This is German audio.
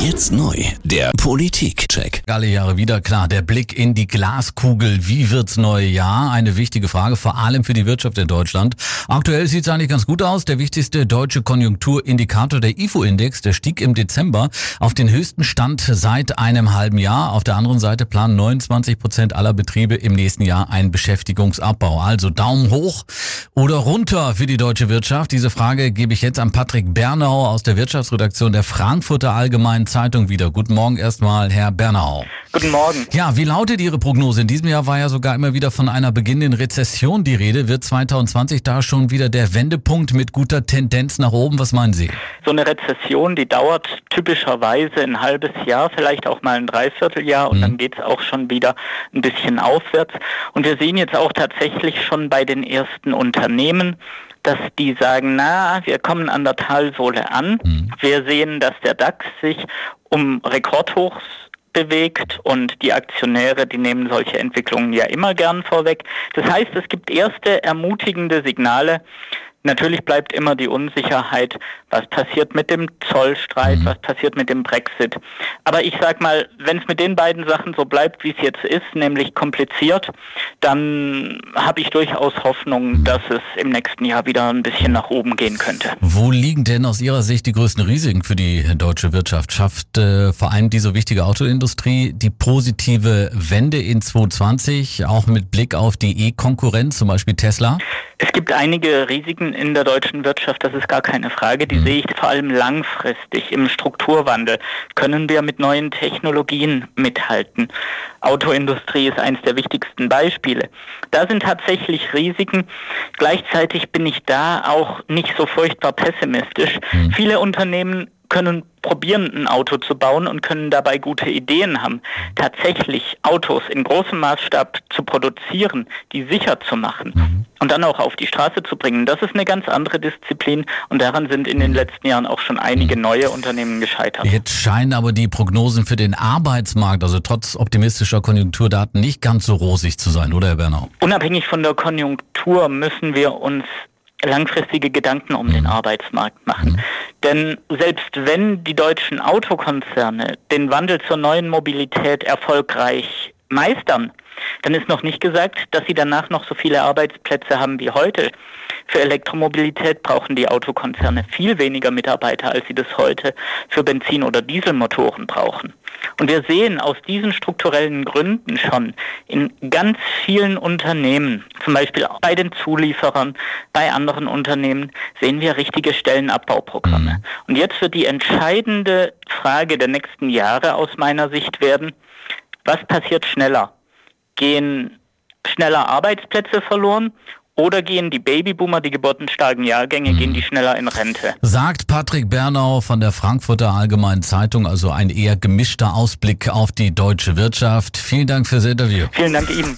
Jetzt neu, der Politik-Check. Alle Jahre wieder klar, der Blick in die Glaskugel. Wie wird's neue Jahr? Eine wichtige Frage, vor allem für die Wirtschaft in Deutschland. Aktuell sieht's eigentlich ganz gut aus. Der wichtigste deutsche Konjunkturindikator, der IFO-Index, der stieg im Dezember auf den höchsten Stand seit einem halben Jahr. Auf der anderen Seite planen 29 Prozent aller Betriebe im nächsten Jahr einen Beschäftigungsabbau. Also Daumen hoch oder runter für die deutsche Wirtschaft. Diese Frage gebe ich jetzt an Patrick Bernau aus der Wirtschaftsredaktion der Frankfurter Allgemeinen Zeitung wieder. Guten Morgen erstmal, Herr Bernau. Guten Morgen. Ja, wie lautet Ihre Prognose? In diesem Jahr war ja sogar immer wieder von einer beginnenden Rezession die Rede. Wird 2020 da schon wieder der Wendepunkt mit guter Tendenz nach oben? Was meinen Sie? So eine Rezession, die dauert typischerweise ein halbes Jahr, vielleicht auch mal ein Dreivierteljahr und mhm. dann geht es auch schon wieder ein bisschen aufwärts. Und wir sehen jetzt auch tatsächlich schon bei den ersten Unternehmen, dass die sagen, na, wir kommen an der Talsohle an. Mhm. Wir sehen, dass der DAX sich um Rekordhochs bewegt und die Aktionäre, die nehmen solche Entwicklungen ja immer gern vorweg. Das heißt, es gibt erste ermutigende Signale, Natürlich bleibt immer die Unsicherheit, was passiert mit dem Zollstreit, mhm. was passiert mit dem Brexit. Aber ich sag mal, wenn es mit den beiden Sachen so bleibt, wie es jetzt ist, nämlich kompliziert, dann habe ich durchaus Hoffnung, mhm. dass es im nächsten Jahr wieder ein bisschen nach oben gehen könnte. Wo liegen denn aus Ihrer Sicht die größten Risiken für die deutsche Wirtschaft? Schafft äh, vor allem die so wichtige Autoindustrie die positive Wende in 2020, auch mit Blick auf die E-Konkurrenz, zum Beispiel Tesla? Es gibt einige Risiken in der deutschen Wirtschaft, das ist gar keine Frage. Die mhm. sehe ich vor allem langfristig im Strukturwandel. Können wir mit neuen Technologien mithalten? Autoindustrie ist eines der wichtigsten Beispiele. Da sind tatsächlich Risiken. Gleichzeitig bin ich da auch nicht so furchtbar pessimistisch. Mhm. Viele Unternehmen können probieren, ein Auto zu bauen und können dabei gute Ideen haben. Tatsächlich Autos in großem Maßstab zu produzieren, die sicher zu machen mhm. und dann auch auf die Straße zu bringen, das ist eine ganz andere Disziplin und daran sind in den letzten Jahren auch schon einige mhm. neue Unternehmen gescheitert. Jetzt scheinen aber die Prognosen für den Arbeitsmarkt, also trotz optimistischer Konjunkturdaten, nicht ganz so rosig zu sein, oder Herr Bernau? Unabhängig von der Konjunktur müssen wir uns langfristige Gedanken um den mhm. Arbeitsmarkt machen. Mhm. Denn selbst wenn die deutschen Autokonzerne den Wandel zur neuen Mobilität erfolgreich meistern, dann ist noch nicht gesagt, dass sie danach noch so viele Arbeitsplätze haben wie heute. Für Elektromobilität brauchen die Autokonzerne viel weniger Mitarbeiter, als sie das heute für Benzin- oder Dieselmotoren brauchen. Und wir sehen aus diesen strukturellen Gründen schon in ganz vielen Unternehmen, zum Beispiel auch bei den Zulieferern, bei anderen Unternehmen, sehen wir richtige Stellenabbauprogramme. Mhm. Und jetzt wird die entscheidende Frage der nächsten Jahre aus meiner Sicht werden, was passiert schneller? Gehen schneller Arbeitsplätze verloren oder gehen die Babyboomer, die geburtenstarken Jahrgänge, gehen die schneller in Rente? Sagt Patrick Bernau von der Frankfurter Allgemeinen Zeitung, also ein eher gemischter Ausblick auf die deutsche Wirtschaft. Vielen Dank fürs Interview. Vielen Dank Ihnen.